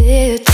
It.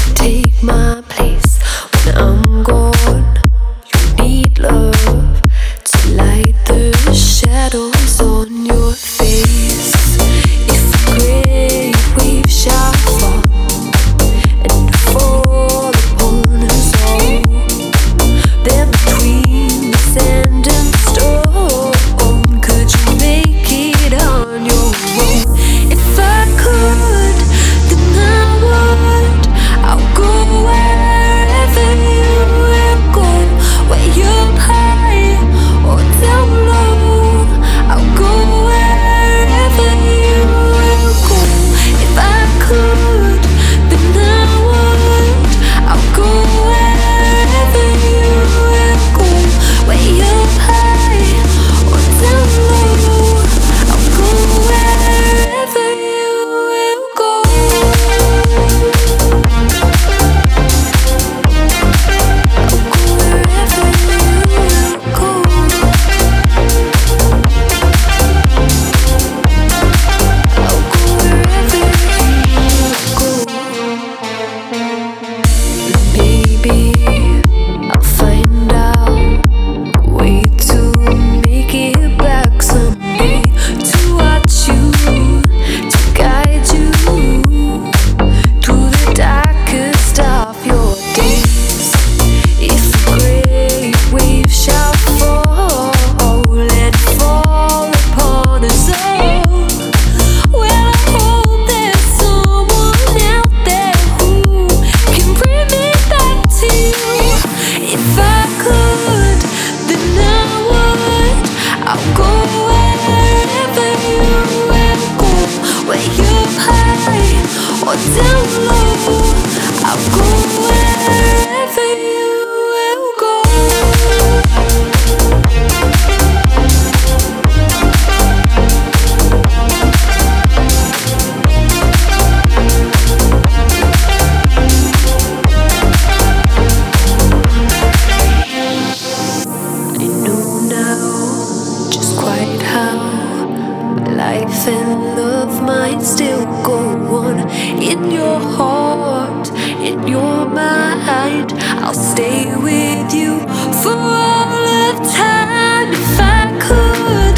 and love might still go on in your heart, in your mind. I'll stay with you for all of time. If I could,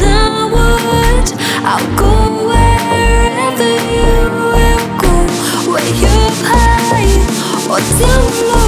then I would. I'll go wherever you will go, where you hide, or down low.